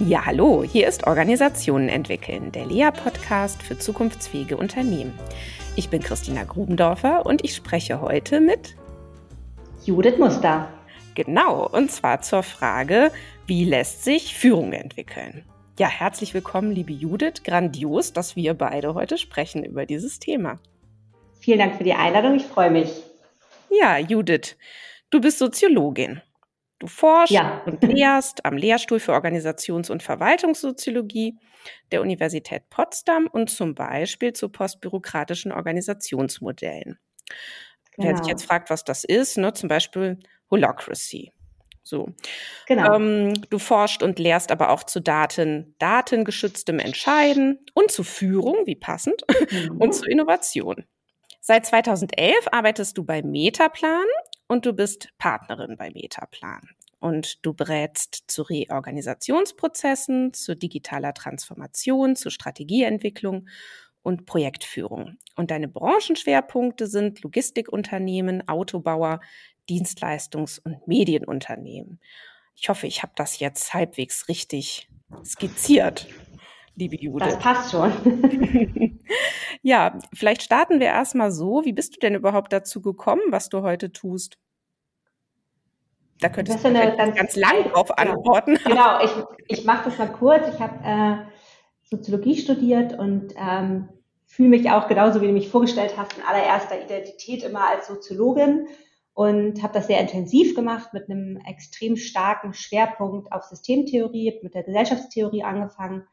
Ja, hallo, hier ist Organisationen entwickeln, der Lea-Podcast für zukunftsfähige Unternehmen. Ich bin Christina Grubendorfer und ich spreche heute mit Judith Muster. Genau, und zwar zur Frage, wie lässt sich Führung entwickeln? Ja, herzlich willkommen, liebe Judith. Grandios, dass wir beide heute sprechen über dieses Thema. Vielen Dank für die Einladung, ich freue mich. Ja, Judith, du bist Soziologin. Du forschst ja. und lehrst am Lehrstuhl für Organisations- und Verwaltungssoziologie der Universität Potsdam und zum Beispiel zu postbürokratischen Organisationsmodellen. Genau. Wer sich genau. jetzt fragt, was das ist, ne, zum Beispiel Holacracy. So. Genau. Ähm, du forschst und lehrst aber auch zu Daten, datengeschütztem Entscheiden und zu Führung, wie passend, mhm. und zu Innovation. Seit 2011 arbeitest du bei Metaplan und du bist Partnerin bei Metaplan. Und du berätst zu Reorganisationsprozessen, zu digitaler Transformation, zu Strategieentwicklung und Projektführung. Und deine Branchenschwerpunkte sind Logistikunternehmen, Autobauer, Dienstleistungs- und Medienunternehmen. Ich hoffe, ich habe das jetzt halbwegs richtig skizziert, liebe Judith. Das passt schon. ja, vielleicht starten wir erstmal so. Wie bist du denn überhaupt dazu gekommen, was du heute tust? Da könntest du ganz, ganz lang drauf antworten. Genau, ich, ich mache das mal kurz. Ich habe äh, Soziologie studiert und ähm, fühle mich auch genauso, wie du mich vorgestellt hast, in allererster Identität immer als Soziologin und habe das sehr intensiv gemacht mit einem extrem starken Schwerpunkt auf Systemtheorie, mit der Gesellschaftstheorie angefangen.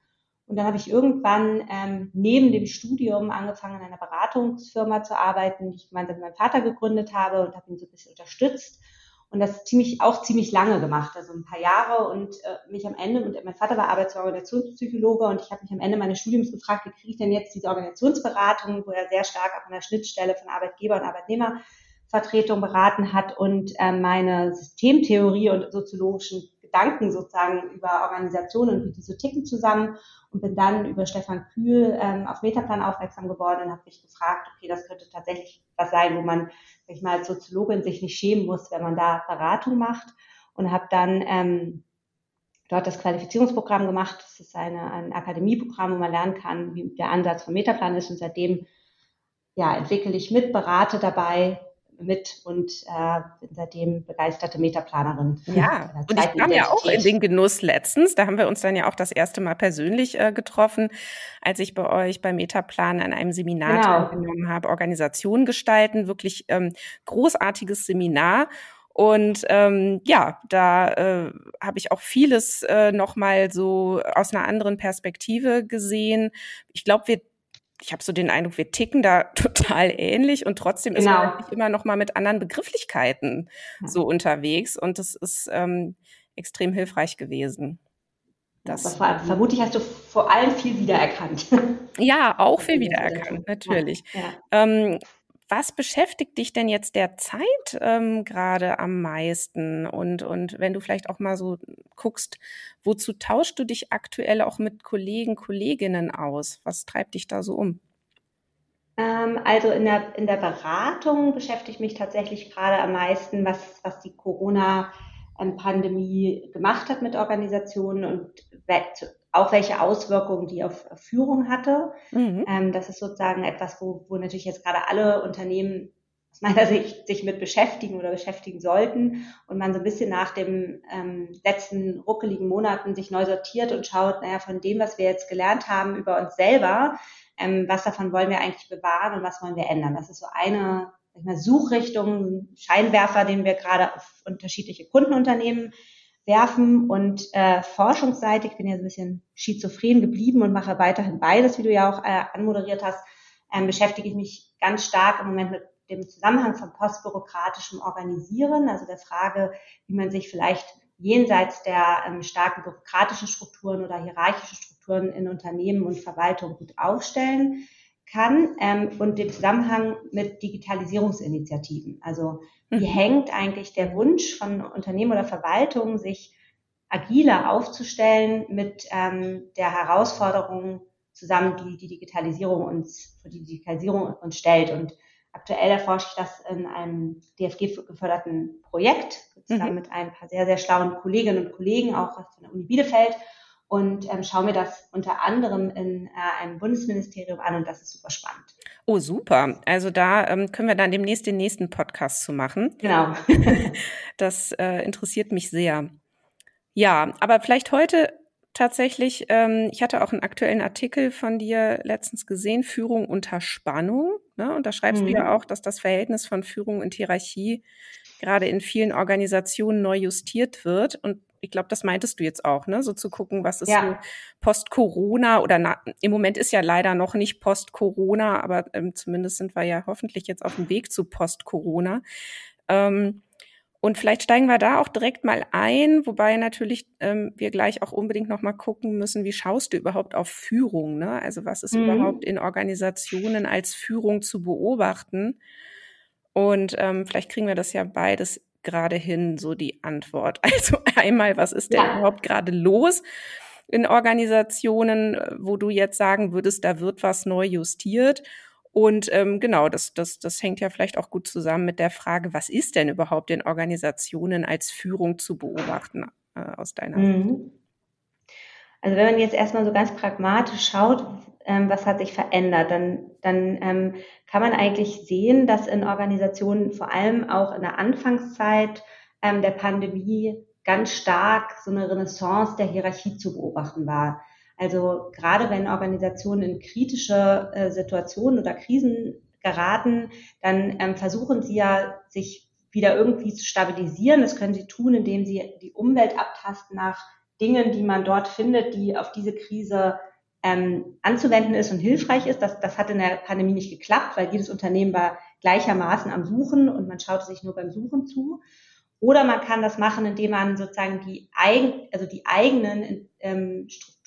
Und dann habe ich irgendwann ähm, neben dem Studium angefangen, in einer Beratungsfirma zu arbeiten, die ich gemeinsam mit meinem Vater gegründet habe und habe ihn so ein bisschen unterstützt. Und das ziemlich, auch ziemlich lange gemacht, also ein paar Jahre. Und äh, mich am Ende, und mein Vater war Arbeits- und und ich habe mich am Ende meines Studiums gefragt, wie kriege ich denn jetzt diese Organisationsberatung, wo er sehr stark auch an der Schnittstelle von Arbeitgeber und Arbeitnehmer Vertretung beraten hat und äh, meine Systemtheorie und soziologischen Gedanken sozusagen über Organisationen und wie die so ticken zusammen. Und bin dann über Stefan Kühl ähm, auf Metaplan aufmerksam geworden und habe mich gefragt, okay, das könnte tatsächlich was sein, wo man, sag ich mal, als Soziologin sich nicht schämen muss, wenn man da Beratung macht. Und habe dann ähm, dort das Qualifizierungsprogramm gemacht. Das ist eine, ein Akademieprogramm, wo man lernen kann, wie der Ansatz von Metaplan ist. Und seitdem ja, entwickle ich mit, berate dabei mit und äh, bin seitdem begeisterte Metaplanerin. Ja, und ich kam ja auch in den Genuss letztens, da haben wir uns dann ja auch das erste Mal persönlich äh, getroffen, als ich bei euch bei Metaplan an einem Seminar genau. teilgenommen habe, Organisation gestalten, wirklich ähm, großartiges Seminar. Und ähm, ja, da äh, habe ich auch vieles äh, nochmal so aus einer anderen Perspektive gesehen. Ich glaube, wir ich habe so den Eindruck, wir ticken da total ähnlich und trotzdem genau. ist man genau. immer noch mal mit anderen Begrifflichkeiten so unterwegs und das ist ähm, extrem hilfreich gewesen. Das, das war, vermutlich hast du vor allem viel wiedererkannt. Ja, auch viel wiedererkannt, natürlich. Ja, ja. Ähm, was beschäftigt dich denn jetzt derzeit ähm, gerade am meisten? Und, und wenn du vielleicht auch mal so guckst, wozu tauschst du dich aktuell auch mit Kollegen, Kolleginnen aus? Was treibt dich da so um? Ähm, also in der, in der Beratung beschäftige ich mich tatsächlich gerade am meisten, was, was die Corona-Pandemie gemacht hat mit Organisationen und auch welche Auswirkungen die auf Führung hatte. Mhm. Ähm, das ist sozusagen etwas, wo, wo natürlich jetzt gerade alle Unternehmen aus meiner Sicht sich mit beschäftigen oder beschäftigen sollten und man so ein bisschen nach dem ähm, letzten ruckeligen Monaten sich neu sortiert und schaut, naja, von dem, was wir jetzt gelernt haben über uns selber, ähm, was davon wollen wir eigentlich bewahren und was wollen wir ändern. Das ist so eine mal, Suchrichtung, Scheinwerfer, den wir gerade auf unterschiedliche Kundenunternehmen werfen und äh, forschungsseitig, bin ja so ein bisschen schizophren geblieben und mache weiterhin beides, wie du ja auch äh, anmoderiert hast, ähm, beschäftige ich mich ganz stark im Moment mit dem Zusammenhang von postbürokratischem Organisieren, also der Frage, wie man sich vielleicht jenseits der ähm, starken bürokratischen Strukturen oder hierarchischen Strukturen in Unternehmen und Verwaltung gut aufstellen kann ähm, und den Zusammenhang mit Digitalisierungsinitiativen. Also wie mhm. hängt eigentlich der Wunsch von Unternehmen oder Verwaltungen, sich agiler aufzustellen mit ähm, der Herausforderung zusammen, die die Digitalisierung uns, für die Digitalisierung uns stellt. Und aktuell erforsche ich das in einem DFG geförderten Projekt, zusammen mhm. mit ein paar sehr, sehr schlauen Kolleginnen und Kollegen, auch von der Uni Bielefeld. Und ähm, schaue mir das unter anderem in äh, einem Bundesministerium an und das ist super spannend. Oh, super. Also da ähm, können wir dann demnächst den nächsten Podcast zu machen. Genau. das äh, interessiert mich sehr. Ja, aber vielleicht heute tatsächlich, ähm, ich hatte auch einen aktuellen Artikel von dir letztens gesehen, Führung unter Spannung. Ne? Und da schreibst mhm. du ja mhm. auch, dass das Verhältnis von Führung und Hierarchie gerade in vielen Organisationen neu justiert wird. Und ich glaube, das meintest du jetzt auch, ne? So zu gucken, was ist ja. so Post-Corona oder na, im Moment ist ja leider noch nicht Post-Corona, aber ähm, zumindest sind wir ja hoffentlich jetzt auf dem Weg zu Post-Corona. Ähm, und vielleicht steigen wir da auch direkt mal ein, wobei natürlich ähm, wir gleich auch unbedingt noch mal gucken müssen, wie schaust du überhaupt auf Führung? Ne? Also was ist mhm. überhaupt in Organisationen als Führung zu beobachten? Und ähm, vielleicht kriegen wir das ja beides gerade hin, so die Antwort. Also einmal, was ist denn ja. überhaupt gerade los in Organisationen, wo du jetzt sagen würdest, da wird was neu justiert? Und ähm, genau, das, das, das hängt ja vielleicht auch gut zusammen mit der Frage, was ist denn überhaupt in Organisationen als Führung zu beobachten äh, aus deiner mhm. Sicht? Also wenn man jetzt erstmal so ganz pragmatisch schaut, ähm, was hat sich verändert, dann, dann ähm, kann man eigentlich sehen, dass in Organisationen vor allem auch in der Anfangszeit ähm, der Pandemie ganz stark so eine Renaissance der Hierarchie zu beobachten war. Also gerade wenn Organisationen in kritische äh, Situationen oder Krisen geraten, dann ähm, versuchen sie ja, sich wieder irgendwie zu stabilisieren. Das können sie tun, indem sie die Umwelt abtasten nach Dingen, die man dort findet, die auf diese Krise ähm, anzuwenden ist und hilfreich ist. Das, das hat in der Pandemie nicht geklappt, weil jedes Unternehmen war gleichermaßen am Suchen und man schaute sich nur beim Suchen zu. Oder man kann das machen, indem man sozusagen die, eigen, also die eigenen ähm, Strukturen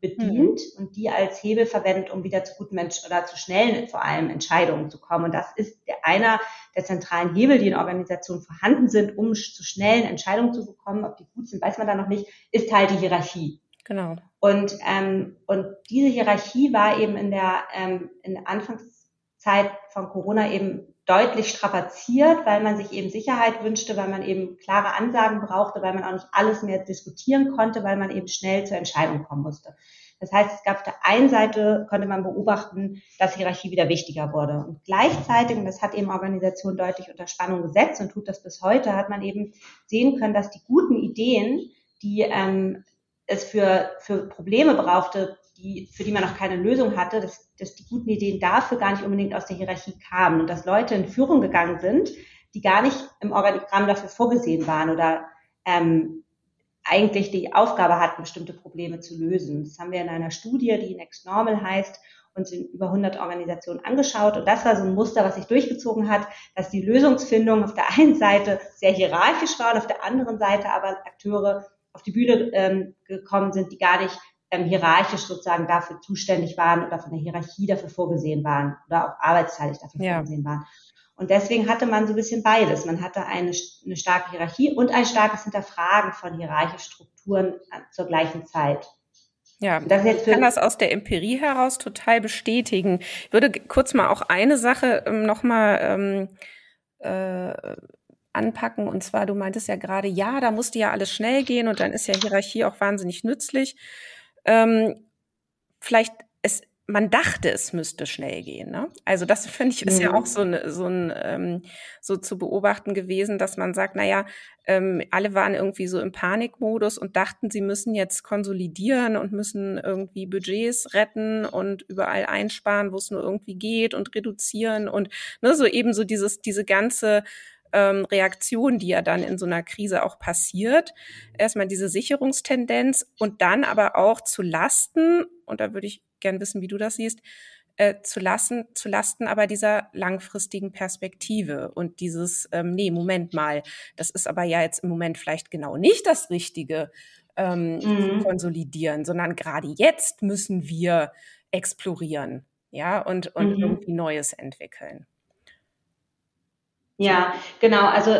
bedient mhm. und die als Hebel verwendet, um wieder zu guten Menschen oder zu schnellen vor allem Entscheidungen zu kommen. Und das ist der, einer der zentralen Hebel, die in Organisationen vorhanden sind, um zu schnellen Entscheidungen zu bekommen. Ob die gut sind, weiß man da noch nicht, ist halt die Hierarchie. Genau. Und, ähm, und diese Hierarchie war eben in der, ähm, in der Anfangszeit von Corona eben deutlich strapaziert, weil man sich eben Sicherheit wünschte, weil man eben klare Ansagen brauchte, weil man auch nicht alles mehr diskutieren konnte, weil man eben schnell zur Entscheidung kommen musste. Das heißt, es gab auf der einen Seite, konnte man beobachten, dass Hierarchie wieder wichtiger wurde. Und gleichzeitig, und das hat eben Organisation deutlich unter Spannung gesetzt und tut das bis heute, hat man eben sehen können, dass die guten Ideen, die ähm, es für, für Probleme brauchte, die, für die man noch keine Lösung hatte, dass, dass die guten Ideen dafür gar nicht unbedingt aus der Hierarchie kamen und dass Leute in Führung gegangen sind, die gar nicht im Organigramm dafür vorgesehen waren oder ähm, eigentlich die Aufgabe hatten, bestimmte Probleme zu lösen. Das haben wir in einer Studie, die Next Normal heißt, uns in über 100 Organisationen angeschaut. Und das war so ein Muster, was sich durchgezogen hat, dass die Lösungsfindung auf der einen Seite sehr hierarchisch war und auf der anderen Seite aber Akteure auf die Bühne ähm, gekommen sind, die gar nicht ähm, hierarchisch sozusagen dafür zuständig waren oder von der Hierarchie dafür vorgesehen waren oder auch arbeitsteilig dafür ja. vorgesehen waren. Und deswegen hatte man so ein bisschen beides. Man hatte eine, eine starke Hierarchie und ein starkes Hinterfragen von hierarchischen Strukturen äh, zur gleichen Zeit. Ja, ich kann das aus der Empirie heraus total bestätigen. Ich würde kurz mal auch eine Sache ähm, nochmal ähm, äh, anpacken. Und zwar, du meintest ja gerade, ja, da musste ja alles schnell gehen und dann ist ja Hierarchie auch wahnsinnig nützlich. Ähm, vielleicht, es, man dachte, es müsste schnell gehen. Ne? Also das finde ich ist mhm. ja auch so, ne, so ein ähm, so zu beobachten gewesen, dass man sagt, naja, ähm, alle waren irgendwie so im Panikmodus und dachten, sie müssen jetzt konsolidieren und müssen irgendwie Budgets retten und überall einsparen, wo es nur irgendwie geht und reduzieren und ne, so eben so dieses diese ganze ähm, Reaktion, die ja dann in so einer Krise auch passiert. Erstmal diese Sicherungstendenz und dann aber auch zu Lasten, und da würde ich gern wissen, wie du das siehst, äh, zu lassen, zu Lasten aber dieser langfristigen Perspektive und dieses, ähm, nee, Moment mal, das ist aber ja jetzt im Moment vielleicht genau nicht das Richtige ähm, mhm. konsolidieren, sondern gerade jetzt müssen wir explorieren, ja, und, und mhm. irgendwie Neues entwickeln. Ja, genau. Also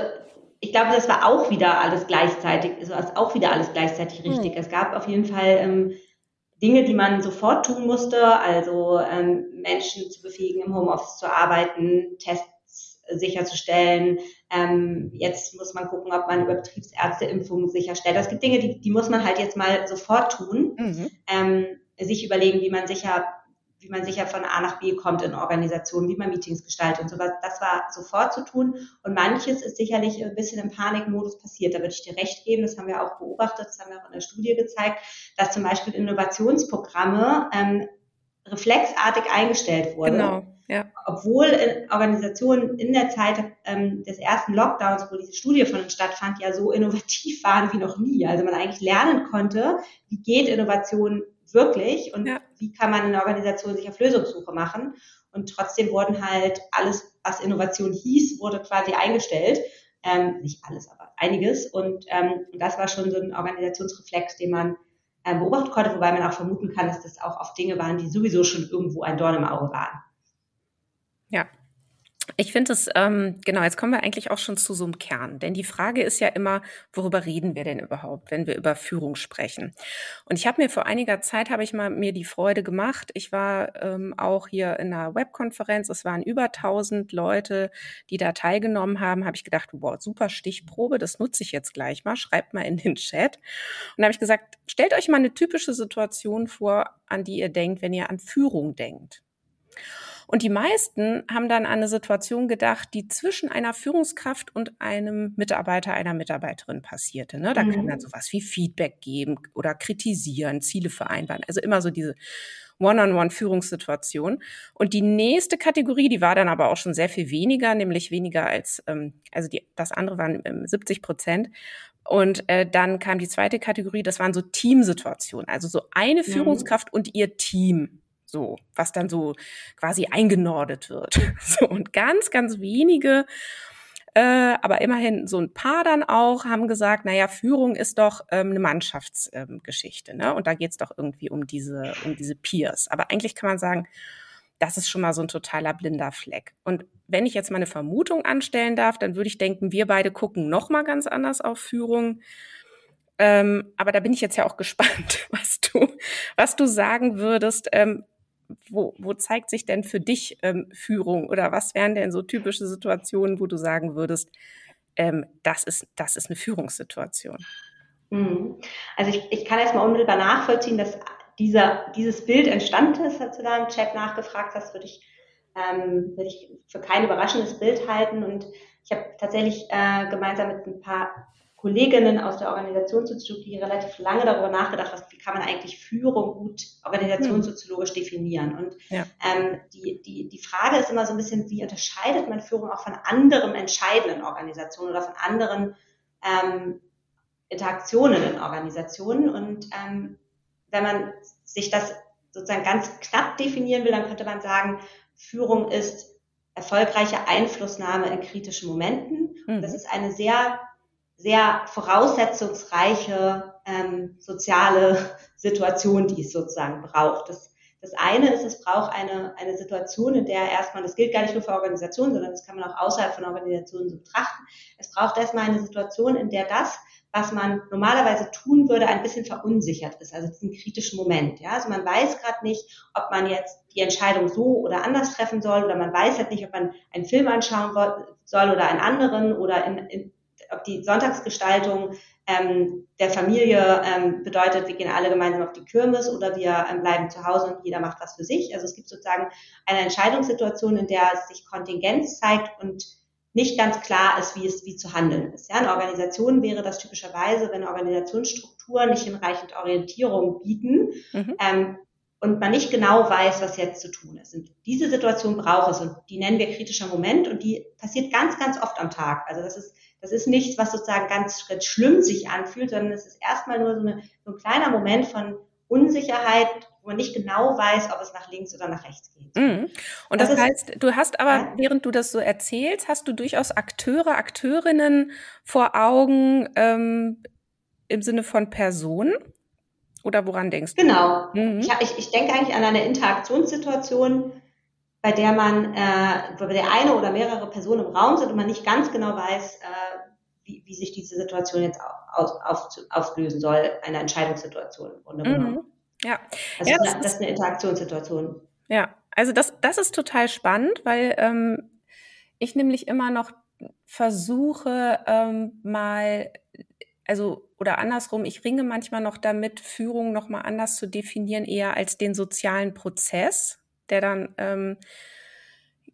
ich glaube, das war auch wieder alles gleichzeitig, also auch wieder alles gleichzeitig hm. richtig. Mhm. Es gab auf jeden Fall ähm, Dinge, die man sofort tun musste, also ähm, Menschen zu befähigen, im Homeoffice zu arbeiten, Tests sicherzustellen. Ähm, jetzt muss man gucken, ob man über Betriebsärzteimpfungen sicherstellt. Es gibt Dinge, die, die muss man halt jetzt mal sofort tun. Mhm. Ähm, sich überlegen, wie man sicher wie man sicher von A nach B kommt in Organisationen, wie man Meetings gestaltet und sowas. Das war sofort zu tun. Und manches ist sicherlich ein bisschen im Panikmodus passiert. Da würde ich dir recht geben. Das haben wir auch beobachtet. Das haben wir auch in der Studie gezeigt, dass zum Beispiel Innovationsprogramme ähm, reflexartig eingestellt wurden. Genau. Ja. Obwohl in Organisationen in der Zeit ähm, des ersten Lockdowns, wo diese Studie von uns stattfand, ja so innovativ waren wie noch nie. Also man eigentlich lernen konnte, wie geht Innovation wirklich und ja. Wie kann man in der Organisation sich auf Lösungssuche machen. Und trotzdem wurden halt alles, was Innovation hieß, wurde quasi eingestellt. Ähm, nicht alles, aber einiges. Und ähm, das war schon so ein Organisationsreflex, den man äh, beobachten konnte, wobei man auch vermuten kann, dass das auch oft Dinge waren, die sowieso schon irgendwo ein Dorn im Auge waren. Ja, ich finde es, ähm, genau, jetzt kommen wir eigentlich auch schon zu so einem Kern. Denn die Frage ist ja immer, worüber reden wir denn überhaupt, wenn wir über Führung sprechen? Und ich habe mir vor einiger Zeit, habe ich mal mir die Freude gemacht. Ich war ähm, auch hier in einer Webkonferenz. Es waren über 1000 Leute, die da teilgenommen haben. Habe ich gedacht, wow, super Stichprobe, das nutze ich jetzt gleich mal. Schreibt mal in den Chat. Und habe ich gesagt, stellt euch mal eine typische Situation vor, an die ihr denkt, wenn ihr an Führung denkt. Und die meisten haben dann an eine Situation gedacht, die zwischen einer Führungskraft und einem Mitarbeiter, einer Mitarbeiterin passierte. Ne? Da mhm. kann dann sowas wie Feedback geben oder kritisieren, Ziele vereinbaren. Also immer so diese One-on-One-Führungssituation. Und die nächste Kategorie, die war dann aber auch schon sehr viel weniger, nämlich weniger als, ähm, also die, das andere waren ähm, 70 Prozent. Und äh, dann kam die zweite Kategorie, das waren so Teamsituationen, also so eine mhm. Führungskraft und ihr Team so, was dann so quasi eingenordet wird. So, und ganz, ganz wenige, äh, aber immerhin so ein paar dann auch, haben gesagt, naja, Führung ist doch ähm, eine Mannschaftsgeschichte, ähm, ne? Und da geht's doch irgendwie um diese, um diese Peers. Aber eigentlich kann man sagen, das ist schon mal so ein totaler blinder Fleck. Und wenn ich jetzt mal eine Vermutung anstellen darf, dann würde ich denken, wir beide gucken noch mal ganz anders auf Führung. Ähm, aber da bin ich jetzt ja auch gespannt, was du, was du sagen würdest. Ähm, wo, wo zeigt sich denn für dich ähm, Führung oder was wären denn so typische Situationen, wo du sagen würdest, ähm, das, ist, das ist eine Führungssituation? Mhm. Also ich, ich kann erstmal unmittelbar nachvollziehen, dass dieser, dieses Bild entstanden ist, als du da im Chat nachgefragt hast, würde ich, ähm, würde ich für kein überraschendes Bild halten. Und ich habe tatsächlich äh, gemeinsam mit ein paar Kolleginnen aus der Organisationssoziologie relativ lange darüber nachgedacht, was, wie kann man eigentlich Führung gut organisationssoziologisch definieren. Und ja. ähm, die, die, die Frage ist immer so ein bisschen, wie unterscheidet man Führung auch von anderen entscheidenden Organisationen oder von anderen ähm, Interaktionen in Organisationen. Und ähm, wenn man sich das sozusagen ganz knapp definieren will, dann könnte man sagen, Führung ist erfolgreiche Einflussnahme in kritischen Momenten. Mhm. Das ist eine sehr sehr voraussetzungsreiche ähm, soziale Situation, die es sozusagen braucht. Das, das eine ist, es braucht eine, eine Situation, in der erstmal, das gilt gar nicht nur für Organisationen, sondern das kann man auch außerhalb von Organisationen so betrachten. Es braucht erstmal eine Situation, in der das, was man normalerweise tun würde, ein bisschen verunsichert ist, also diesen kritischen Moment. Ja? Also man weiß gerade nicht, ob man jetzt die Entscheidung so oder anders treffen soll oder man weiß halt nicht, ob man einen Film anschauen soll oder einen anderen oder in, in ob die Sonntagsgestaltung ähm, der Familie ähm, bedeutet, wir gehen alle gemeinsam auf die Kirmes oder wir ähm, bleiben zu Hause und jeder macht was für sich. Also es gibt sozusagen eine Entscheidungssituation, in der sich Kontingenz zeigt und nicht ganz klar ist, wie es wie zu handeln ist. Ja, in Organisationen wäre das typischerweise, wenn Organisationsstrukturen nicht hinreichend Orientierung bieten mhm. ähm, und man nicht genau weiß, was jetzt zu tun ist. Und diese Situation braucht es und die nennen wir kritischer Moment und die passiert ganz, ganz oft am Tag. Also das ist das ist nichts, was sozusagen ganz, ganz schlimm sich anfühlt, sondern es ist erstmal nur so, eine, so ein kleiner Moment von Unsicherheit, wo man nicht genau weiß, ob es nach links oder nach rechts geht. Mhm. Und das, das heißt, du hast aber, ja. während du das so erzählst, hast du durchaus Akteure, Akteurinnen vor Augen ähm, im Sinne von Personen? Oder woran denkst du? Genau. Mhm. Ich, ich, denke eigentlich an eine Interaktionssituation, bei der man, äh, bei der eine oder mehrere Personen im Raum sind und man nicht ganz genau weiß, äh, wie, wie sich diese Situation jetzt auf, auf, auflösen soll, eine Entscheidungssituation im Grunde genommen. Mhm. Ja. Also ja, das, das, ist eine Interaktionssituation. Ja, also das, das ist total spannend, weil ähm, ich nämlich immer noch versuche ähm, mal, also oder andersrum, ich ringe manchmal noch damit, Führung noch mal anders zu definieren, eher als den sozialen Prozess, der dann ähm,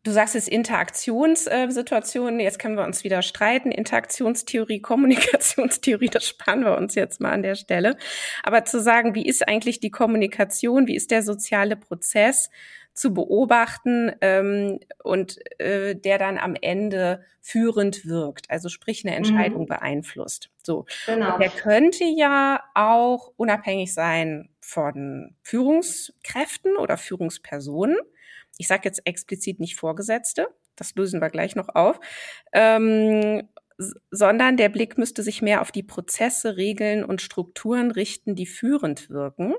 Du sagst es Interaktionssituationen, jetzt können wir uns wieder streiten. Interaktionstheorie, Kommunikationstheorie, das sparen wir uns jetzt mal an der Stelle. Aber zu sagen, wie ist eigentlich die Kommunikation, wie ist der soziale Prozess zu beobachten ähm, und äh, der dann am Ende führend wirkt, also sprich eine Entscheidung mhm. beeinflusst. So, genau. Und der könnte ja auch unabhängig sein von Führungskräften oder Führungspersonen ich sage jetzt explizit nicht Vorgesetzte, das lösen wir gleich noch auf, ähm, sondern der Blick müsste sich mehr auf die Prozesse, Regeln und Strukturen richten, die führend wirken.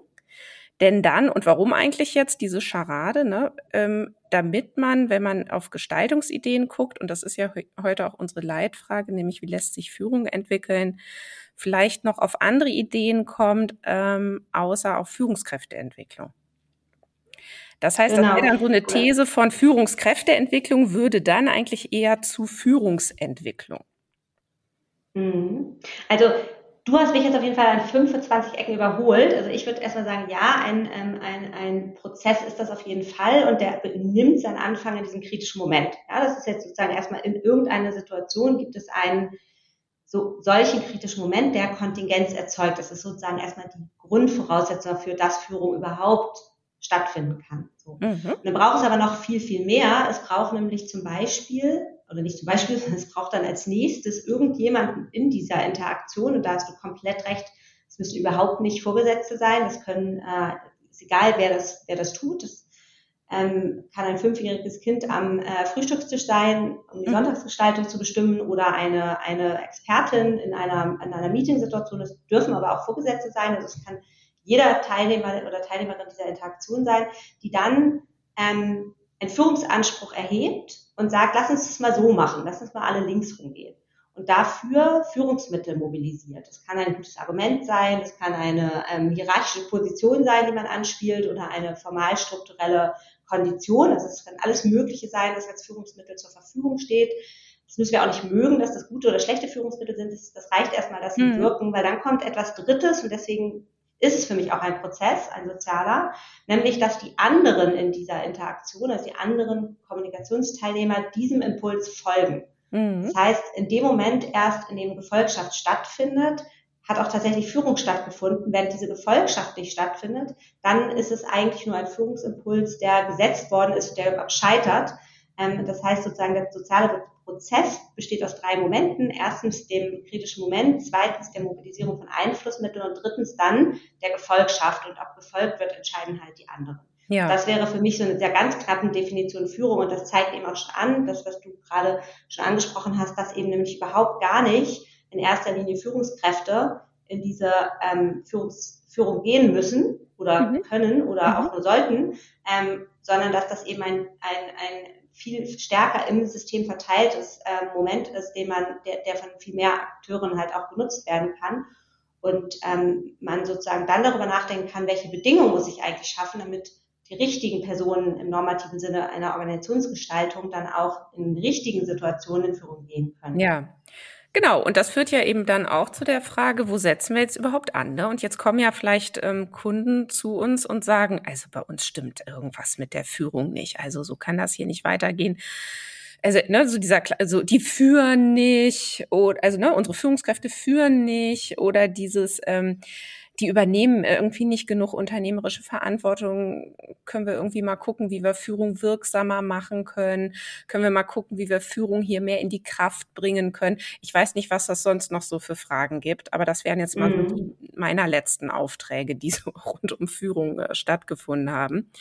Denn dann, und warum eigentlich jetzt diese Scharade, ne, ähm, damit man, wenn man auf Gestaltungsideen guckt, und das ist ja heute auch unsere Leitfrage, nämlich wie lässt sich Führung entwickeln, vielleicht noch auf andere Ideen kommt, ähm, außer auf Führungskräfteentwicklung. Das heißt, genau. das wäre dann so eine These von Führungskräfteentwicklung würde dann eigentlich eher zu Führungsentwicklung. Mhm. Also du hast mich jetzt auf jeden Fall an 25 Ecken überholt. Also ich würde erstmal sagen, ja, ein, ähm, ein, ein Prozess ist das auf jeden Fall und der nimmt seinen Anfang in diesem kritischen Moment. Ja, das ist jetzt sozusagen erstmal in irgendeiner Situation gibt es einen so, solchen kritischen Moment, der Kontingenz erzeugt. Das ist sozusagen erstmal die Grundvoraussetzung dafür, dass Führung überhaupt stattfinden kann. So. Mhm. Und dann braucht es aber noch viel, viel mehr. Es braucht nämlich zum Beispiel, oder nicht zum Beispiel, sondern es braucht dann als nächstes irgendjemanden in dieser Interaktion, und da hast du komplett recht, es müssen überhaupt nicht Vorgesetzte sein, das können, äh, ist egal, wer das, wer das tut, das ähm, kann ein fünfjähriges Kind am äh, Frühstückstisch sein, um die mhm. Sonntagsgestaltung zu bestimmen oder eine, eine Expertin in einer, in einer Meetingsituation. Es dürfen aber auch Vorgesetzte sein. Also es kann jeder Teilnehmer oder Teilnehmerin dieser Interaktion sein, die dann ähm, einen Führungsanspruch erhebt und sagt, lass uns das mal so machen, lass uns mal alle links rumgehen. Und dafür Führungsmittel mobilisiert. Das kann ein gutes Argument sein, das kann eine ähm, hierarchische Position sein, die man anspielt oder eine formal strukturelle Kondition. Also es kann alles Mögliche sein, das als Führungsmittel zur Verfügung steht. Das müssen wir auch nicht mögen, dass das gute oder schlechte Führungsmittel sind. Das, das reicht erstmal, dass sie mhm. wirken, weil dann kommt etwas Drittes und deswegen ist es für mich auch ein Prozess, ein sozialer, nämlich dass die anderen in dieser Interaktion, also die anderen Kommunikationsteilnehmer diesem Impuls folgen. Mhm. Das heißt, in dem Moment erst, in dem Gefolgschaft stattfindet, hat auch tatsächlich Führung stattgefunden. Wenn diese Gefolgschaft nicht stattfindet, dann ist es eigentlich nur ein Führungsimpuls, der gesetzt worden ist, der scheitert. Ähm, das heißt sozusagen, der soziale Prozess besteht aus drei Momenten. Erstens dem kritischen Moment, zweitens der Mobilisierung von Einflussmitteln und drittens dann der Gefolgschaft. Und ob gefolgt wird, entscheiden halt die anderen. Ja. Das wäre für mich so eine sehr ganz knappen Definition Führung und das zeigt eben auch schon an, das, was du gerade schon angesprochen hast, dass eben nämlich überhaupt gar nicht in erster Linie Führungskräfte in diese ähm, Führungs Führung gehen müssen oder mhm. können oder mhm. auch nur sollten, ähm, sondern dass das eben ein, ein, ein viel stärker im System verteiltes äh, Moment ist, den man, der, der von viel mehr Akteuren halt auch genutzt werden kann. Und ähm, man sozusagen dann darüber nachdenken kann, welche Bedingungen muss ich eigentlich schaffen, damit die richtigen Personen im normativen Sinne einer Organisationsgestaltung dann auch in richtigen Situationen in Führung gehen können. Ja. Genau, und das führt ja eben dann auch zu der Frage, wo setzen wir jetzt überhaupt an? Ne? Und jetzt kommen ja vielleicht ähm, Kunden zu uns und sagen, also bei uns stimmt irgendwas mit der Führung nicht. Also so kann das hier nicht weitergehen. Also, ne, so dieser, also die führen nicht, oder, also ne, unsere Führungskräfte führen nicht, oder dieses, ähm, die übernehmen irgendwie nicht genug unternehmerische Verantwortung. Können wir irgendwie mal gucken, wie wir Führung wirksamer machen können? Können wir mal gucken, wie wir Führung hier mehr in die Kraft bringen können? Ich weiß nicht, was das sonst noch so für Fragen gibt, aber das wären jetzt mal mhm. so die meiner letzten Aufträge, die so rund um Führung äh, stattgefunden haben.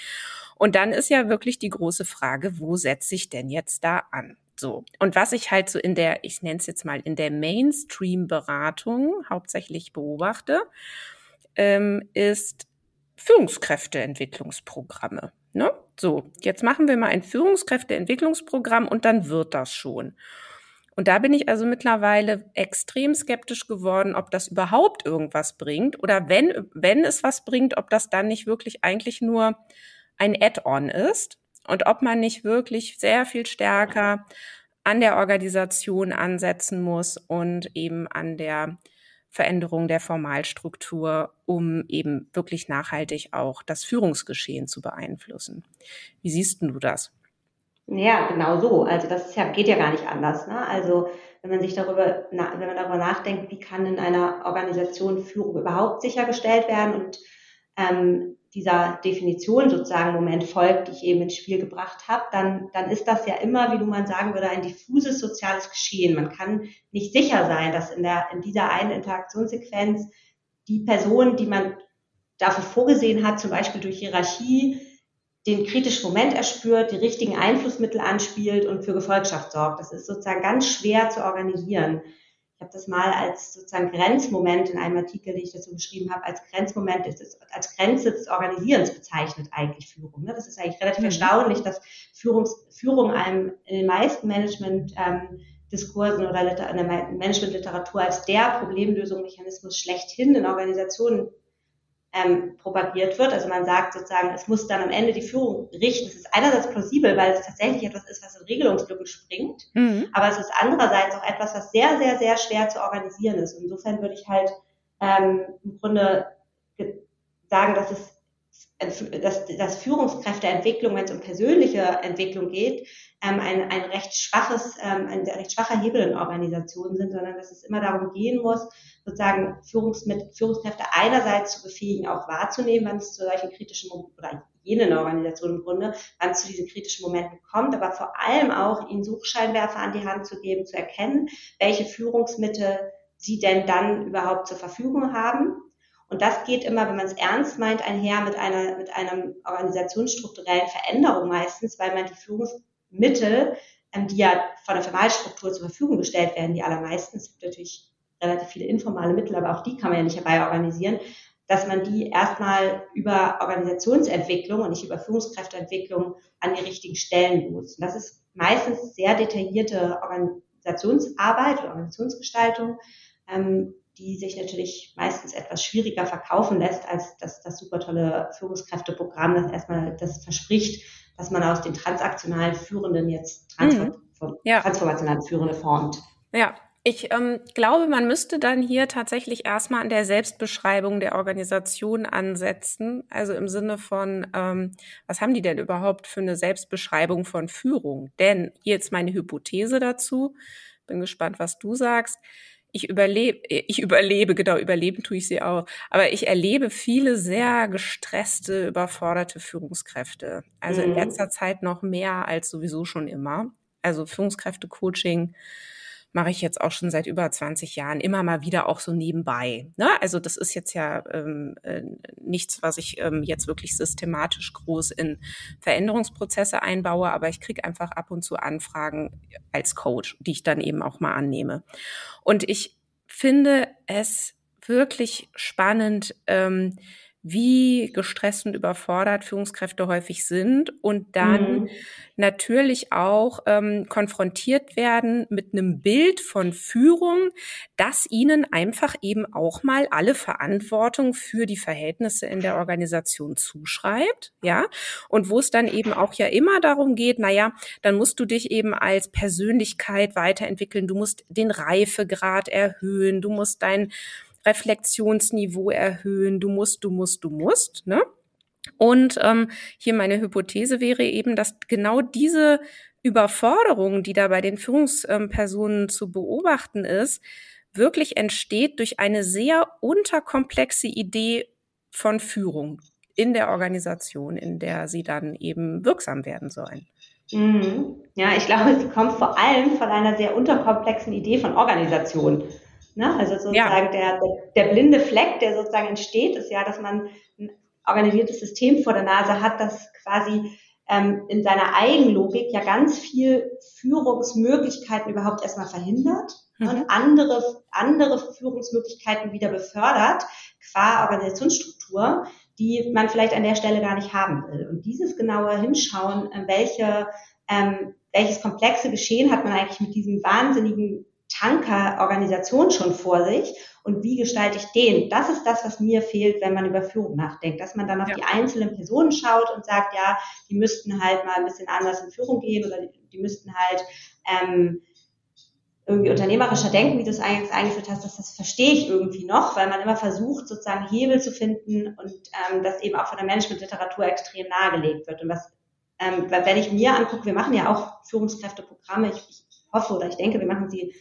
Und dann ist ja wirklich die große Frage, wo setze ich denn jetzt da an? So. Und was ich halt so in der, ich nenne es jetzt mal in der Mainstream-Beratung hauptsächlich beobachte, ähm, ist Führungskräfteentwicklungsprogramme. Ne? So, jetzt machen wir mal ein Führungskräfteentwicklungsprogramm und dann wird das schon. Und da bin ich also mittlerweile extrem skeptisch geworden, ob das überhaupt irgendwas bringt oder wenn, wenn es was bringt, ob das dann nicht wirklich eigentlich nur ein Add-on ist und ob man nicht wirklich sehr viel stärker an der Organisation ansetzen muss und eben an der Veränderung der Formalstruktur, um eben wirklich nachhaltig auch das Führungsgeschehen zu beeinflussen. Wie siehst du das? Ja, genau so. Also das ja, geht ja gar nicht anders. Ne? Also wenn man sich darüber, wenn man darüber nachdenkt, wie kann in einer Organisation Führung überhaupt sichergestellt werden und ähm, dieser Definition sozusagen Moment folgt, die ich eben ins Spiel gebracht habe, dann, dann ist das ja immer, wie du mal sagen würde, ein diffuses soziales Geschehen. Man kann nicht sicher sein, dass in, der, in dieser einen Interaktionssequenz die Person, die man dafür vorgesehen hat, zum Beispiel durch Hierarchie, den kritischen Moment erspürt, die richtigen Einflussmittel anspielt und für Gefolgschaft sorgt. Das ist sozusagen ganz schwer zu organisieren. Ich habe das mal als sozusagen Grenzmoment in einem Artikel, den ich dazu geschrieben habe, als Grenzmoment, als Grenze des Organisierens bezeichnet eigentlich Führung. Ne? Das ist eigentlich relativ mhm. erstaunlich, dass Führungs, Führung einem in den meisten Management-Diskursen ähm, oder in der Management-Literatur als der Problemlösungsmechanismus schlechthin in Organisationen ähm, propagiert wird. Also man sagt sozusagen, es muss dann am Ende die Führung richten. Es ist einerseits plausibel, weil es tatsächlich etwas ist, was in Regelungslücken springt, mhm. aber es ist andererseits auch etwas, was sehr, sehr, sehr schwer zu organisieren ist. Und insofern würde ich halt ähm, im Grunde sagen, dass es dass, dass Führungskräfteentwicklung, wenn es um persönliche Entwicklung geht, ähm, ein, ein recht schwaches, ähm, ein recht schwacher Hebel in Organisationen sind, sondern dass es immer darum gehen muss, sozusagen Führungs mit, Führungskräfte einerseits zu befähigen, auch wahrzunehmen, wann es zu solchen kritischen oder jenen Organisationen im Grunde, wann es zu diesen kritischen Momenten kommt, aber vor allem auch ihnen Suchscheinwerfer an die Hand zu geben, zu erkennen, welche Führungsmittel sie denn dann überhaupt zur Verfügung haben und das geht immer, wenn man es ernst meint, einher mit einer, mit einer organisationsstrukturellen Veränderung meistens, weil man die Führungsmittel, ähm, die ja von der Verwaltungsstruktur zur Verfügung gestellt werden, die allermeisten, es gibt natürlich relativ viele informale Mittel, aber auch die kann man ja nicht herbei organisieren, dass man die erstmal über Organisationsentwicklung und nicht über Führungskräfteentwicklung an die richtigen Stellen muss. Und das ist meistens sehr detaillierte Organisationsarbeit oder Organisationsgestaltung, ähm, die sich natürlich meistens etwas schwieriger verkaufen lässt als das, das super tolle Führungskräfteprogramm, das erstmal das verspricht, dass man aus den transaktionalen Führenden jetzt transform mhm. ja. transformational Führende formt. Ja, ich ähm, glaube, man müsste dann hier tatsächlich erstmal an der Selbstbeschreibung der Organisation ansetzen. Also im Sinne von, ähm, was haben die denn überhaupt für eine Selbstbeschreibung von Führung? Denn hier jetzt meine Hypothese dazu. Bin gespannt, was du sagst ich überlebe, ich überlebe, genau, überleben tue ich sie auch. Aber ich erlebe viele sehr gestresste, überforderte Führungskräfte. Also mhm. in letzter Zeit noch mehr als sowieso schon immer. Also Führungskräfte-Coaching mache ich jetzt auch schon seit über 20 Jahren immer mal wieder auch so nebenbei. Ne? Also das ist jetzt ja ähm, äh, nichts, was ich ähm, jetzt wirklich systematisch groß in Veränderungsprozesse einbaue, aber ich kriege einfach ab und zu Anfragen als Coach, die ich dann eben auch mal annehme. Und ich finde es wirklich spannend, ähm, wie gestresst und überfordert Führungskräfte häufig sind und dann mhm. natürlich auch ähm, konfrontiert werden mit einem Bild von Führung, das ihnen einfach eben auch mal alle Verantwortung für die Verhältnisse in der Organisation zuschreibt, ja, und wo es dann eben auch ja immer darum geht, naja, dann musst du dich eben als Persönlichkeit weiterentwickeln, du musst den Reifegrad erhöhen, du musst dein Reflexionsniveau erhöhen, du musst, du musst, du musst. Ne? Und ähm, hier meine Hypothese wäre eben, dass genau diese Überforderung, die da bei den Führungspersonen zu beobachten ist, wirklich entsteht durch eine sehr unterkomplexe Idee von Führung in der Organisation, in der sie dann eben wirksam werden sollen. Mhm. Ja, ich glaube, sie kommt vor allem von einer sehr unterkomplexen Idee von Organisation. Ne? Also sozusagen ja. der, der, blinde Fleck, der sozusagen entsteht, ist ja, dass man ein organisiertes System vor der Nase hat, das quasi ähm, in seiner Eigenlogik ja ganz viel Führungsmöglichkeiten überhaupt erstmal verhindert mhm. und andere, andere Führungsmöglichkeiten wieder befördert, qua Organisationsstruktur, die man vielleicht an der Stelle gar nicht haben will. Und dieses genaue Hinschauen, äh, welche, ähm, welches komplexe Geschehen hat man eigentlich mit diesem wahnsinnigen Tanker-Organisation schon vor sich und wie gestalte ich den? Das ist das, was mir fehlt, wenn man über Führung nachdenkt, dass man dann auf ja. die einzelnen Personen schaut und sagt, ja, die müssten halt mal ein bisschen anders in Führung gehen oder die, die müssten halt ähm, irgendwie unternehmerischer denken, wie du es eigentlich eingeführt hast, das, das verstehe ich irgendwie noch, weil man immer versucht, sozusagen Hebel zu finden und ähm, das eben auch von der Managementliteratur extrem nahegelegt wird. Und was, ähm, wenn ich mir angucke, wir machen ja auch Führungskräfteprogramme, ich, ich hoffe oder ich denke, wir machen sie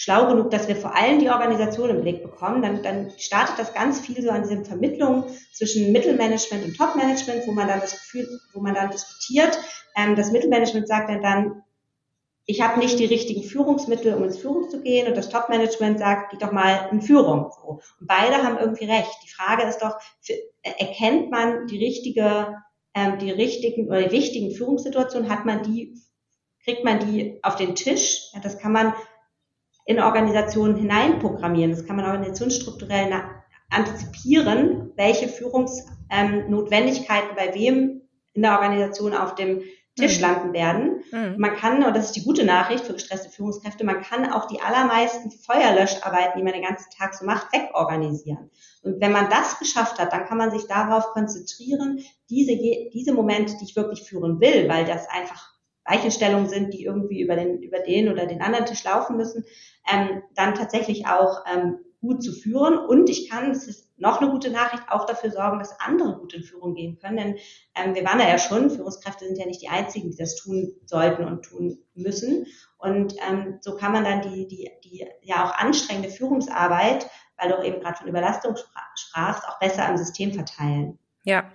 schlau genug, dass wir vor allem die Organisation im Blick bekommen, dann, dann startet das ganz viel so an diesen Vermittlungen zwischen Mittelmanagement und Topmanagement, wo man dann das Gefühl, wo man dann diskutiert. Ähm, das Mittelmanagement sagt dann, dann ich habe nicht die richtigen Führungsmittel, um ins Führung zu gehen und das Topmanagement sagt, geh doch mal in Führung. So. Und beide haben irgendwie recht. Die Frage ist doch, erkennt man die richtige, ähm, die richtigen oder die wichtigen Führungssituationen, hat man die, kriegt man die auf den Tisch? Ja, das kann man in Organisationen hineinprogrammieren. Das kann man organisationsstrukturell antizipieren, welche Führungsnotwendigkeiten ähm, bei wem in der Organisation auf dem Tisch mhm. landen werden. Mhm. Man kann, und das ist die gute Nachricht für gestresste Führungskräfte, man kann auch die allermeisten Feuerlöscharbeiten, die man den ganzen Tag so macht, wegorganisieren. Und wenn man das geschafft hat, dann kann man sich darauf konzentrieren, diese, diese Momente, die ich wirklich führen will, weil das einfach Weichenstellungen sind, die irgendwie über den, über den oder den anderen Tisch laufen müssen, ähm, dann tatsächlich auch ähm, gut zu führen. Und ich kann, das ist noch eine gute Nachricht, auch dafür sorgen, dass andere gut in Führung gehen können. Denn ähm, wir waren da ja schon, Führungskräfte sind ja nicht die einzigen, die das tun sollten und tun müssen. Und ähm, so kann man dann die, die, die ja auch anstrengende Führungsarbeit, weil du eben gerade von Überlastung sprachst, auch besser im System verteilen. Ja,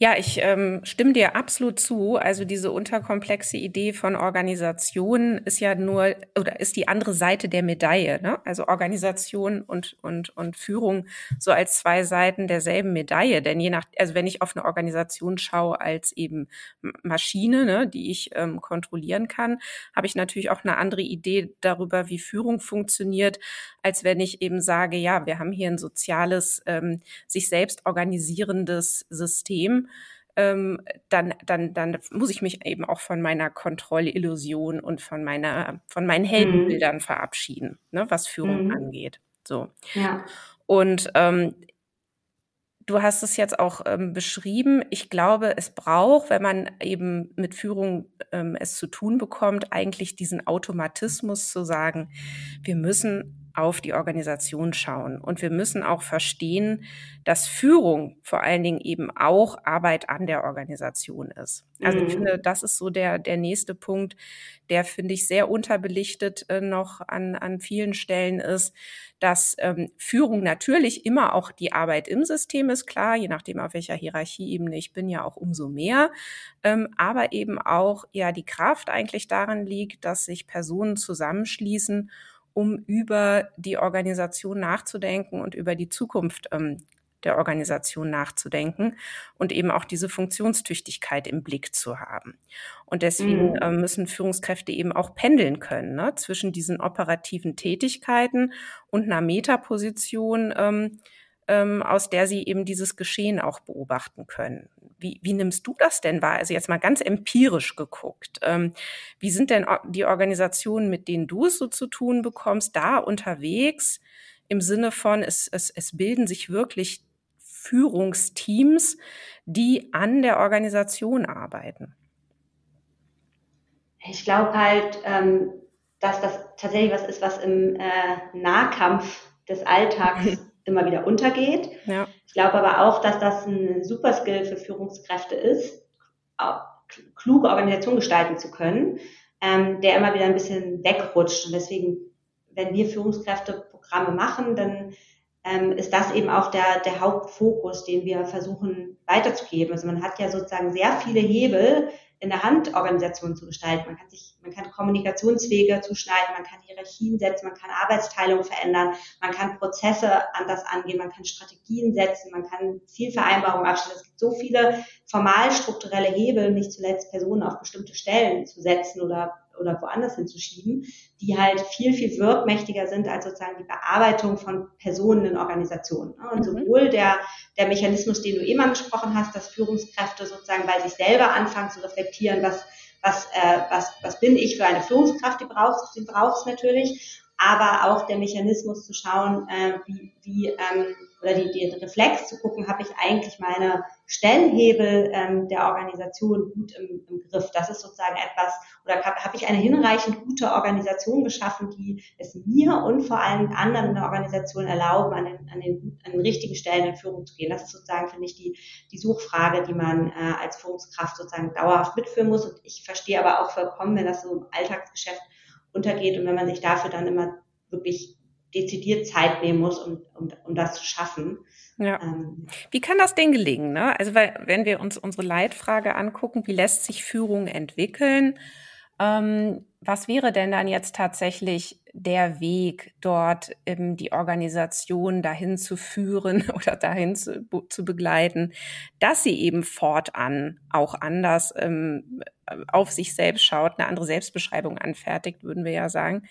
ja, ich ähm, stimme dir absolut zu. Also diese unterkomplexe Idee von Organisation ist ja nur oder ist die andere Seite der Medaille. Ne? Also Organisation und und und Führung so als zwei Seiten derselben Medaille. Denn je nach, also wenn ich auf eine Organisation schaue als eben Maschine, ne, die ich ähm, kontrollieren kann, habe ich natürlich auch eine andere Idee darüber, wie Führung funktioniert, als wenn ich eben sage, ja, wir haben hier ein soziales, ähm, sich selbst organisierendes System ähm, dann, dann, dann muss ich mich eben auch von meiner Kontrollillusion und von meiner, von meinen mhm. Heldenbildern mhm. verabschieden, ne, was Führung mhm. angeht. So. Ja. Und ähm, du hast es jetzt auch ähm, beschrieben. Ich glaube, es braucht, wenn man eben mit Führung ähm, es zu tun bekommt, eigentlich diesen Automatismus zu sagen, wir müssen auf die Organisation schauen. Und wir müssen auch verstehen, dass Führung vor allen Dingen eben auch Arbeit an der Organisation ist. Also mhm. ich finde, das ist so der, der nächste Punkt, der finde ich sehr unterbelichtet äh, noch an, an vielen Stellen ist, dass ähm, Führung natürlich immer auch die Arbeit im System ist, klar, je nachdem auf welcher Hierarchieebene ich bin, ja auch umso mehr, ähm, aber eben auch ja die Kraft eigentlich darin liegt, dass sich Personen zusammenschließen um über die Organisation nachzudenken und über die Zukunft ähm, der Organisation nachzudenken und eben auch diese Funktionstüchtigkeit im Blick zu haben. Und deswegen mhm. äh, müssen Führungskräfte eben auch pendeln können ne, zwischen diesen operativen Tätigkeiten und einer Metaposition, ähm, ähm, aus der sie eben dieses Geschehen auch beobachten können. Wie, wie nimmst du das denn wahr? Also jetzt mal ganz empirisch geguckt. Ähm, wie sind denn die Organisationen, mit denen du es so zu tun bekommst, da unterwegs im Sinne von, es, es, es bilden sich wirklich Führungsteams, die an der Organisation arbeiten? Ich glaube halt, ähm, dass das tatsächlich was ist, was im äh, Nahkampf des Alltags immer wieder untergeht. Ja. Ich glaube aber auch, dass das ein super Skill für Führungskräfte ist, kluge Organisation gestalten zu können, ähm, der immer wieder ein bisschen wegrutscht. Und deswegen, wenn wir Führungskräfteprogramme machen, dann ähm, ist das eben auch der, der Hauptfokus, den wir versuchen weiterzugeben. Also man hat ja sozusagen sehr viele Hebel, in der Hand Organisationen zu gestalten. Man kann sich, man kann Kommunikationswege zuschneiden, man kann Hierarchien setzen, man kann Arbeitsteilung verändern, man kann Prozesse anders angehen, man kann Strategien setzen, man kann Zielvereinbarungen abstellen. Es gibt so viele formal strukturelle Hebel, nicht zuletzt Personen auf bestimmte Stellen zu setzen oder oder woanders hinzuschieben, die halt viel, viel wirkmächtiger sind als sozusagen die Bearbeitung von Personen in Organisationen. Und mhm. sowohl der, der Mechanismus, den du eben angesprochen hast, dass Führungskräfte sozusagen bei sich selber anfangen zu reflektieren, was, was, äh, was, was bin ich für eine Führungskraft, die brauchst, die brauchst natürlich, aber auch der Mechanismus zu schauen, äh, wie, wie ähm, oder die, den Reflex zu gucken, habe ich eigentlich meine Stellenhebel ähm, der Organisation gut im, im Griff. Das ist sozusagen etwas, oder habe hab ich eine hinreichend gute Organisation geschaffen, die es mir und vor allem anderen in der Organisation erlauben, an den, an den, an den richtigen Stellen in Führung zu gehen. Das ist sozusagen, finde ich, die, die Suchfrage, die man äh, als Führungskraft sozusagen dauerhaft mitführen muss. Und ich verstehe aber auch vollkommen, wenn das so im Alltagsgeschäft untergeht und wenn man sich dafür dann immer wirklich dezidiert Zeit nehmen muss, um, um, um das zu schaffen. Ja. Ähm, wie kann das denn gelingen? Ne? Also, weil, wenn wir uns unsere Leitfrage angucken, wie lässt sich Führung entwickeln? Ähm, was wäre denn dann jetzt tatsächlich der Weg, dort ähm, die Organisation dahin zu führen oder dahin zu, zu, begleiten, dass sie eben fortan auch anders ähm, auf sich selbst schaut, eine andere Selbstbeschreibung anfertigt, würden wir ja sagen,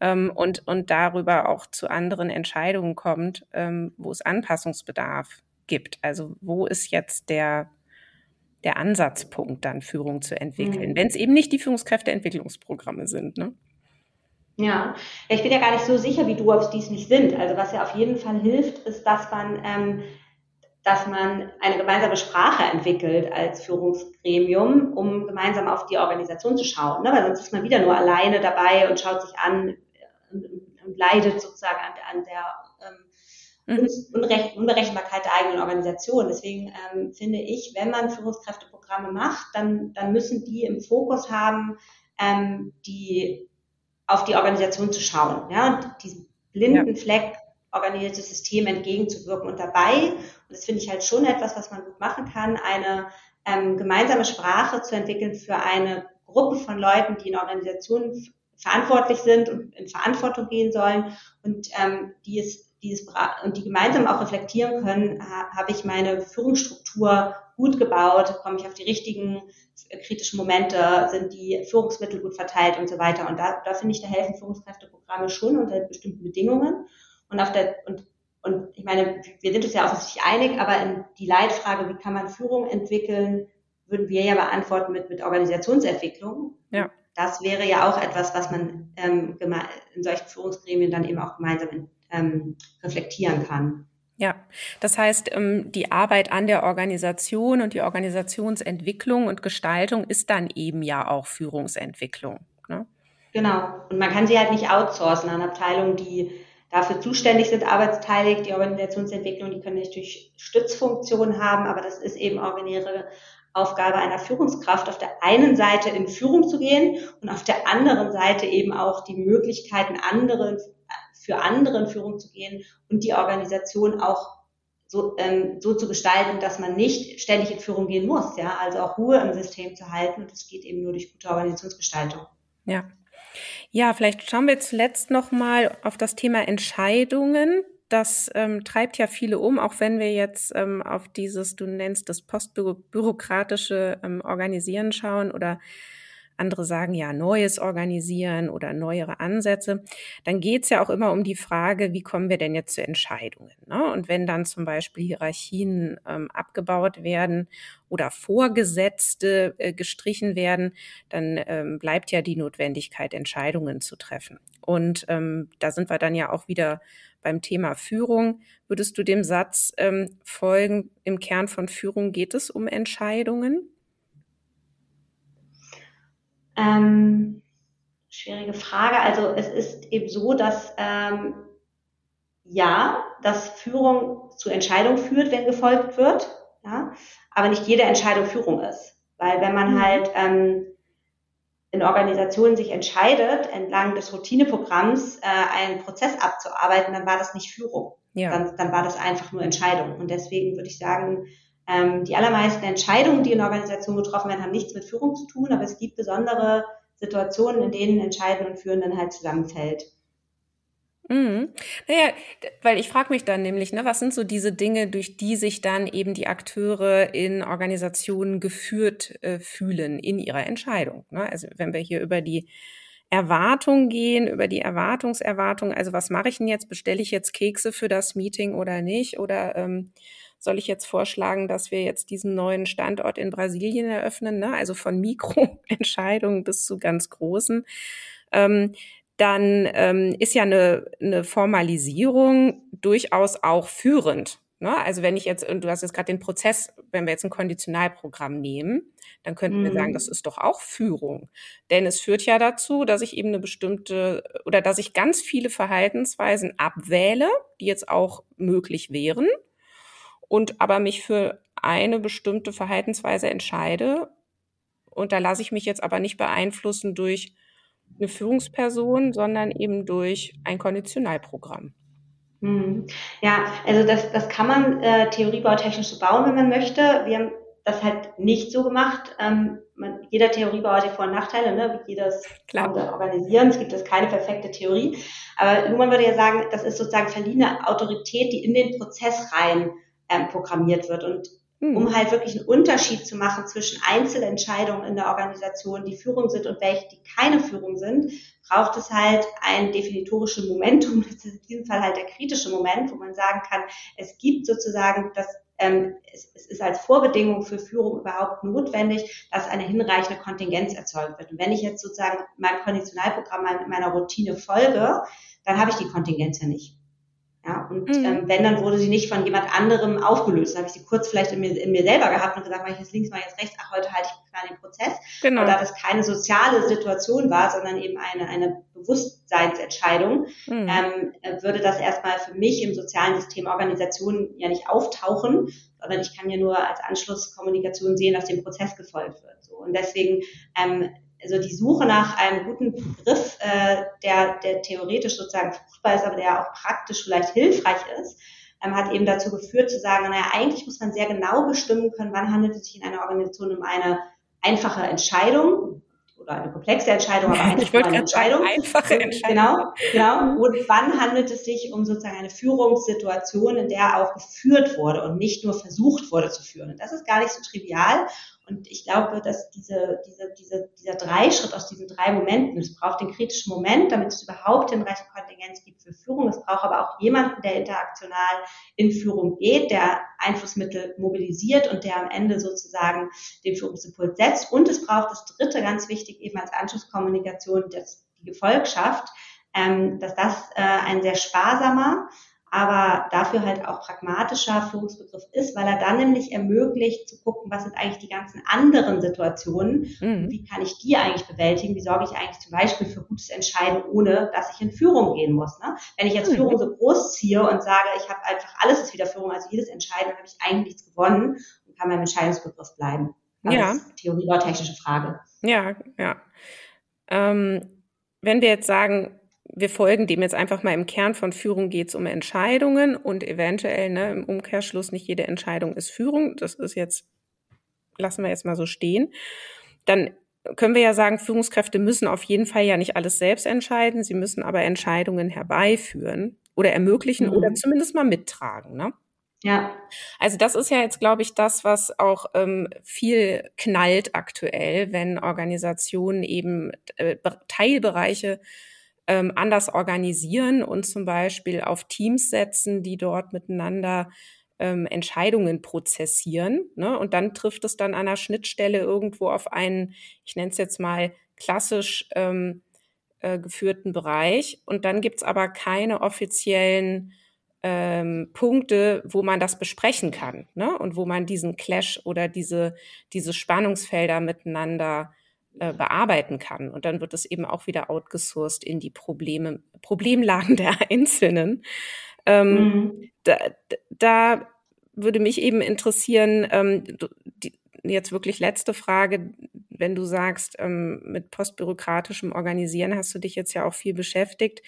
ähm, und, und darüber auch zu anderen Entscheidungen kommt, ähm, wo es Anpassungsbedarf gibt. Also wo ist jetzt der, der Ansatzpunkt, dann Führung zu entwickeln, mhm. wenn es eben nicht die Führungskräfteentwicklungsprogramme sind. Ne? Ja, ich bin ja gar nicht so sicher, wie du, ob dies nicht sind. Also was ja auf jeden Fall hilft, ist, dass man ähm, dass man eine gemeinsame Sprache entwickelt als Führungsgremium, um gemeinsam auf die Organisation zu schauen. Ne? Weil sonst ist man wieder nur alleine dabei und schaut sich an, und, und leidet sozusagen an, an der mhm. Unrecht, Unberechenbarkeit der eigenen Organisation. Deswegen ähm, finde ich, wenn man Führungskräfteprogramme macht, dann, dann müssen die im Fokus haben, ähm, die auf die Organisation zu schauen. Ja, und diesen blinden ja. Fleck organisiertes System entgegenzuwirken. Und dabei, und das finde ich halt schon etwas, was man gut machen kann, eine ähm, gemeinsame Sprache zu entwickeln für eine Gruppe von Leuten, die in Organisationen verantwortlich sind und in Verantwortung gehen sollen und ähm, die es die es, und die gemeinsam auch reflektieren können, ha, habe ich meine Führungsstruktur gut gebaut, komme ich auf die richtigen äh, kritischen Momente, sind die Führungsmittel gut verteilt und so weiter. Und da, da finde ich, da helfen Führungskräfteprogramme schon unter bestimmten Bedingungen. Und auf der, und, und ich meine, wir sind uns ja offensichtlich einig, aber in die Leitfrage, wie kann man Führung entwickeln, würden wir ja beantworten mit, mit Organisationsentwicklung. Ja das wäre ja auch etwas, was man ähm, in solchen Führungsgremien dann eben auch gemeinsam ähm, reflektieren kann. Ja, das heißt, ähm, die Arbeit an der Organisation und die Organisationsentwicklung und Gestaltung ist dann eben ja auch Führungsentwicklung. Ne? Genau. Und man kann sie halt nicht outsourcen an Abteilungen, die dafür zuständig sind, arbeitsteilig. Die Organisationsentwicklung, die können natürlich Stützfunktionen haben, aber das ist eben originäre Aufgabe einer Führungskraft, auf der einen Seite in Führung zu gehen und auf der anderen Seite eben auch die Möglichkeiten, andere, für andere in Führung zu gehen und die Organisation auch so, ähm, so zu gestalten, dass man nicht ständig in Führung gehen muss, ja, also auch Ruhe im System zu halten und das geht eben nur durch gute Organisationsgestaltung. Ja. Ja, vielleicht schauen wir zuletzt noch mal auf das Thema Entscheidungen das ähm, treibt ja viele um, auch wenn wir jetzt ähm, auf dieses, du nennst das postbürokratische ähm, Organisieren schauen oder andere sagen ja neues Organisieren oder neuere Ansätze, dann geht's ja auch immer um die Frage, wie kommen wir denn jetzt zu Entscheidungen? Ne? Und wenn dann zum Beispiel Hierarchien ähm, abgebaut werden oder Vorgesetzte äh, gestrichen werden, dann ähm, bleibt ja die Notwendigkeit, Entscheidungen zu treffen. Und ähm, da sind wir dann ja auch wieder beim Thema Führung. Würdest du dem Satz ähm, folgen, im Kern von Führung geht es um Entscheidungen? Ähm, schwierige Frage. Also es ist eben so, dass ähm, ja, dass Führung zu Entscheidungen führt, wenn gefolgt wird, ja, aber nicht jede Entscheidung Führung ist. Weil wenn man mhm. halt ähm, in Organisationen sich entscheidet, entlang des Routineprogramms äh, einen Prozess abzuarbeiten, dann war das nicht Führung. Ja. Dann, dann war das einfach nur Entscheidung. Und deswegen würde ich sagen, ähm, die allermeisten Entscheidungen, die in Organisationen getroffen werden, haben nichts mit Führung zu tun, aber es gibt besondere Situationen, in denen Entscheiden und Führen dann halt zusammenfällt. Mhm. Naja, weil ich frage mich dann nämlich, ne, was sind so diese Dinge, durch die sich dann eben die Akteure in Organisationen geführt äh, fühlen in ihrer Entscheidung. Ne? Also wenn wir hier über die Erwartung gehen, über die Erwartungserwartung, also was mache ich denn jetzt? Bestelle ich jetzt Kekse für das Meeting oder nicht? Oder ähm, soll ich jetzt vorschlagen, dass wir jetzt diesen neuen Standort in Brasilien eröffnen? Ne? Also von Mikroentscheidungen bis zu ganz großen. Ähm, dann ähm, ist ja eine, eine Formalisierung durchaus auch führend. Ne? Also wenn ich jetzt, du hast jetzt gerade den Prozess, wenn wir jetzt ein Konditionalprogramm nehmen, dann könnten mhm. wir sagen, mhm. das ist doch auch Führung. Denn es führt ja dazu, dass ich eben eine bestimmte oder dass ich ganz viele Verhaltensweisen abwähle, die jetzt auch möglich wären und aber mich für eine bestimmte Verhaltensweise entscheide. Und da lasse ich mich jetzt aber nicht beeinflussen durch eine Führungsperson, sondern eben durch ein Konditionalprogramm. Hm. Ja, also das, das kann man äh, theoriebautechnisch so bauen, wenn man möchte. Wir haben das halt nicht so gemacht. Ähm, man, jeder Theoriebau hat die Vor- und Nachteile, ne? wie jedes Klar. organisieren. Es gibt es keine perfekte Theorie. Aber man würde ja sagen, das ist sozusagen verliehene Autorität, die in den Prozess rein ähm, programmiert wird. Und mhm. um halt wirklich einen Unterschied zu machen zwischen Einzelentscheidungen in der Organisation, die Führung sind und welche, die keine Führung sind, braucht es halt ein definitorisches Momentum. Das ist in diesem Fall halt der kritische Moment, wo man sagen kann, es gibt sozusagen das ähm, es, es ist als Vorbedingung für Führung überhaupt notwendig, dass eine hinreichende Kontingenz erzeugt wird. Und wenn ich jetzt sozusagen meinem Konditionalprogramm meiner Routine folge, dann habe ich die Kontingenz ja nicht. Ja, und mhm. ähm, wenn, dann wurde sie nicht von jemand anderem aufgelöst. Dann habe ich sie kurz vielleicht in mir, in mir selber gehabt und gesagt, mache ich jetzt links, mache ich jetzt rechts, ach, heute halte ich klar den Prozess. Genau. Aber da das keine soziale Situation war, sondern eben eine, eine Bewusstseinsentscheidung, mhm. ähm, äh, würde das erstmal für mich im sozialen System Organisation ja nicht auftauchen, sondern ich kann ja nur als Anschlusskommunikation sehen, dass dem Prozess gefolgt wird. So. Und deswegen ähm, also die Suche nach einem guten Begriff, äh, der, der theoretisch sozusagen fruchtbar ist, aber der auch praktisch vielleicht hilfreich ist, ähm, hat eben dazu geführt zu sagen, naja, eigentlich muss man sehr genau bestimmen können, wann handelt es sich in einer Organisation um eine einfache Entscheidung oder eine komplexe Entscheidung, aber eigentlich ich eine Entscheidung. Einfache Entscheidung. Genau, genau. Und wann handelt es sich um sozusagen eine Führungssituation, in der auch geführt wurde und nicht nur versucht wurde zu führen. Und das ist gar nicht so trivial. Und ich glaube, dass diese, diese, diese, dieser Dreischritt aus diesen drei Momenten, es braucht den kritischen Moment, damit es überhaupt hinreichend Kontingenz gibt für Führung. Es braucht aber auch jemanden, der interaktional in Führung geht, der Einflussmittel mobilisiert und der am Ende sozusagen den Führungsimpuls setzt. Und es braucht das dritte, ganz wichtig, eben als Anschlusskommunikation, das, die Gefolgschaft, ähm, dass das äh, ein sehr sparsamer, aber dafür halt auch pragmatischer Führungsbegriff ist, weil er dann nämlich ermöglicht zu gucken, was sind eigentlich die ganzen anderen Situationen, mhm. wie kann ich die eigentlich bewältigen, wie sorge ich eigentlich zum Beispiel für gutes Entscheiden, ohne dass ich in Führung gehen muss. Ne? Wenn ich jetzt mhm. Führung so groß ziehe und sage, ich habe einfach alles ist wieder Führung, also jedes Entscheiden, dann habe ich eigentlich nichts gewonnen und kann beim Entscheidungsbegriff bleiben. Das ja. ist Theorie oder technische Frage. Ja, ja. Ähm, wenn wir jetzt sagen, wir folgen dem jetzt einfach mal im Kern von Führung geht es um Entscheidungen und eventuell ne, im Umkehrschluss nicht jede Entscheidung ist Führung. Das ist jetzt, lassen wir jetzt mal so stehen. Dann können wir ja sagen, Führungskräfte müssen auf jeden Fall ja nicht alles selbst entscheiden. Sie müssen aber Entscheidungen herbeiführen oder ermöglichen mhm. oder zumindest mal mittragen. Ne? Ja. Also das ist ja jetzt, glaube ich, das, was auch ähm, viel knallt aktuell, wenn Organisationen eben äh, Teilbereiche ähm, anders organisieren und zum Beispiel auf Teams setzen, die dort miteinander ähm, Entscheidungen prozessieren. Ne? Und dann trifft es dann an der Schnittstelle irgendwo auf einen, ich nenne es jetzt mal klassisch ähm, äh, geführten Bereich. Und dann gibt's aber keine offiziellen ähm, Punkte, wo man das besprechen kann ne? und wo man diesen Clash oder diese, diese Spannungsfelder miteinander äh, bearbeiten kann. Und dann wird es eben auch wieder outgesourced in die Probleme, Problemlagen der Einzelnen. Ähm, mhm. da, da würde mich eben interessieren, ähm, die, jetzt wirklich letzte Frage, wenn du sagst, ähm, mit postbürokratischem Organisieren hast du dich jetzt ja auch viel beschäftigt.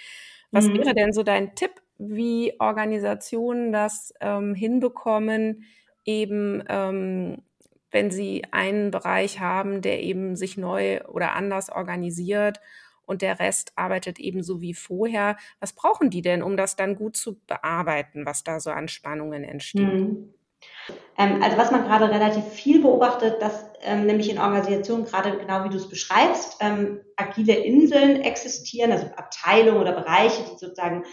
Was mhm. wäre denn so dein Tipp, wie Organisationen das ähm, hinbekommen, eben ähm, wenn sie einen Bereich haben, der eben sich neu oder anders organisiert und der Rest arbeitet eben so wie vorher. Was brauchen die denn, um das dann gut zu bearbeiten, was da so an Spannungen entsteht? Ähm, also was man gerade relativ viel beobachtet, dass ähm, nämlich in Organisationen, gerade genau wie du es beschreibst, ähm, agile Inseln existieren, also Abteilungen oder Bereiche, die sozusagen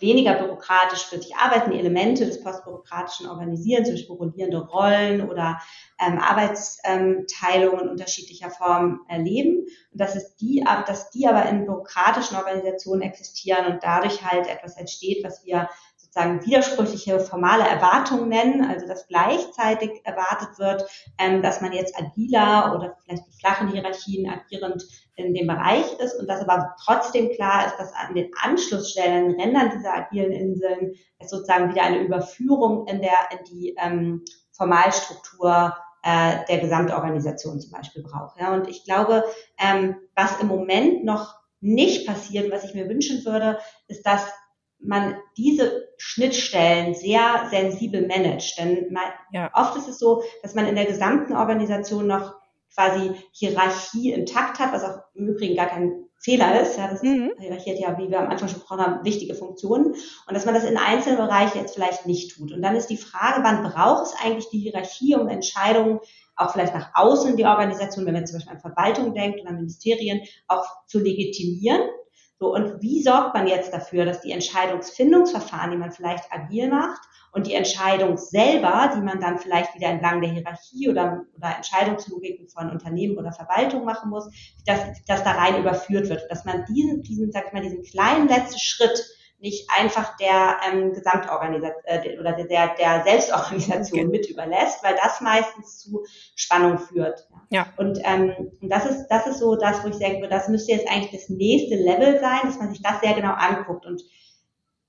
weniger bürokratisch für sich arbeiten, Elemente des postbürokratischen organisieren, zum Beispiel rollierende Rollen oder ähm, Arbeitsteilungen unterschiedlicher Formen erleben. Und dass, es die, dass die aber in bürokratischen Organisationen existieren und dadurch halt etwas entsteht, was wir sozusagen widersprüchliche formale Erwartungen nennen, also dass gleichzeitig erwartet wird, ähm, dass man jetzt agiler oder vielleicht mit flachen Hierarchien agierend in dem Bereich ist und dass aber trotzdem klar ist, dass an den Anschlussstellen, Rändern dieser agilen Inseln es sozusagen wieder eine Überführung in der in die ähm, Formalstruktur äh, der Gesamtorganisation zum Beispiel braucht. Ja. Und ich glaube, ähm, was im Moment noch nicht passiert, was ich mir wünschen würde, ist, dass man diese Schnittstellen sehr sensibel managt. Denn man, ja. oft ist es so, dass man in der gesamten Organisation noch quasi Hierarchie intakt hat, was auch im Übrigen gar kein Fehler ist. Ja, das mhm. Hierarchie hat ja, wie wir am Anfang schon gesprochen haben, wichtige Funktionen. Und dass man das in einzelnen Bereichen jetzt vielleicht nicht tut. Und dann ist die Frage, wann braucht es eigentlich die Hierarchie, um Entscheidungen auch vielleicht nach außen in die Organisation, wenn man zum Beispiel an Verwaltung denkt oder Ministerien, auch zu legitimieren so, und wie sorgt man jetzt dafür, dass die Entscheidungsfindungsverfahren, die man vielleicht agil macht, und die Entscheidung selber, die man dann vielleicht wieder entlang der Hierarchie oder, oder Entscheidungslogiken von Unternehmen oder Verwaltung machen muss, dass, dass da rein überführt wird, dass man diesen, diesen, sag ich mal, diesen kleinen letzten Schritt nicht einfach der ähm, Gesamtorganisation äh, oder der, der Selbstorganisation okay. mit überlässt, weil das meistens zu Spannung führt. Ja. Und, ähm, und das ist das ist so das, wo ich denke, das müsste jetzt eigentlich das nächste Level sein, dass man sich das sehr genau anguckt. Und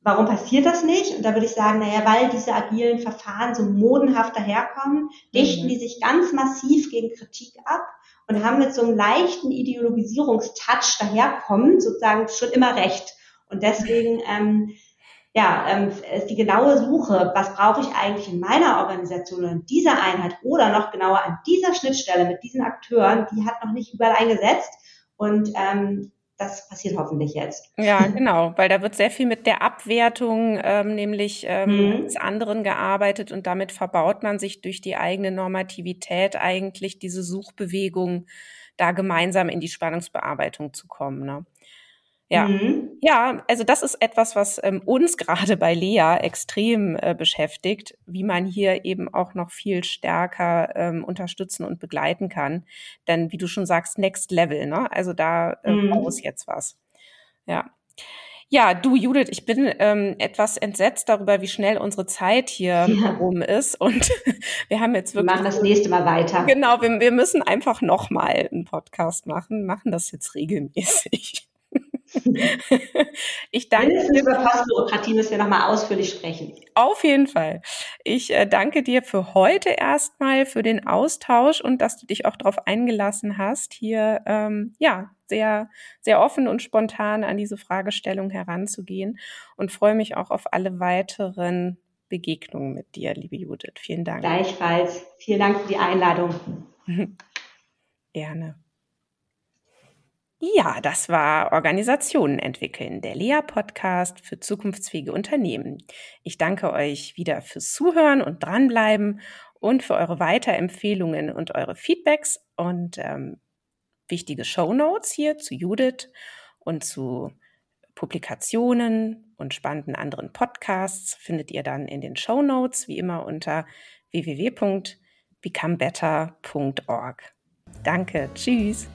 warum passiert das nicht? Und da würde ich sagen, naja, weil diese agilen Verfahren so modenhaft daherkommen, dichten mhm. die sich ganz massiv gegen Kritik ab und haben mit so einem leichten Ideologisierungstouch daherkommen, sozusagen schon immer recht. Und deswegen, ähm, ja, ähm, ist die genaue Suche, was brauche ich eigentlich in meiner Organisation oder in dieser Einheit oder noch genauer an dieser Schnittstelle mit diesen Akteuren, die hat noch nicht überall eingesetzt. Und ähm, das passiert hoffentlich jetzt. Ja, genau, weil da wird sehr viel mit der Abwertung ähm, nämlich ähm, mhm. des anderen gearbeitet und damit verbaut man sich durch die eigene Normativität eigentlich diese Suchbewegung, da gemeinsam in die Spannungsbearbeitung zu kommen. Ne? Ja, mhm. ja, also das ist etwas, was ähm, uns gerade bei Lea extrem äh, beschäftigt, wie man hier eben auch noch viel stärker ähm, unterstützen und begleiten kann. Denn wie du schon sagst, Next Level, ne? Also da äh, mhm. muss jetzt was. Ja. Ja, du Judith, ich bin ähm, etwas entsetzt darüber, wie schnell unsere Zeit hier ja. rum ist. Und wir haben jetzt wirklich. Wir machen das nächste Mal weiter. Genau, wir, wir müssen einfach nochmal einen Podcast machen, machen das jetzt regelmäßig. ich danke dir. Über Postbürokratie müssen wir nochmal ausführlich sprechen. Auf jeden Fall. Ich äh, danke dir für heute erstmal für den Austausch und dass du dich auch darauf eingelassen hast, hier ähm, ja sehr, sehr offen und spontan an diese Fragestellung heranzugehen und freue mich auch auf alle weiteren Begegnungen mit dir, liebe Judith. Vielen Dank. Gleichfalls. Vielen Dank für die Einladung. Gerne. Ja, das war Organisationen entwickeln, der Lea-Podcast für zukunftsfähige Unternehmen. Ich danke euch wieder fürs Zuhören und dranbleiben und für eure Weiterempfehlungen und eure Feedbacks und ähm, wichtige Show Notes hier zu Judith und zu Publikationen und spannenden anderen Podcasts findet ihr dann in den Show Notes, wie immer unter www.becomebetter.org. Danke, tschüss.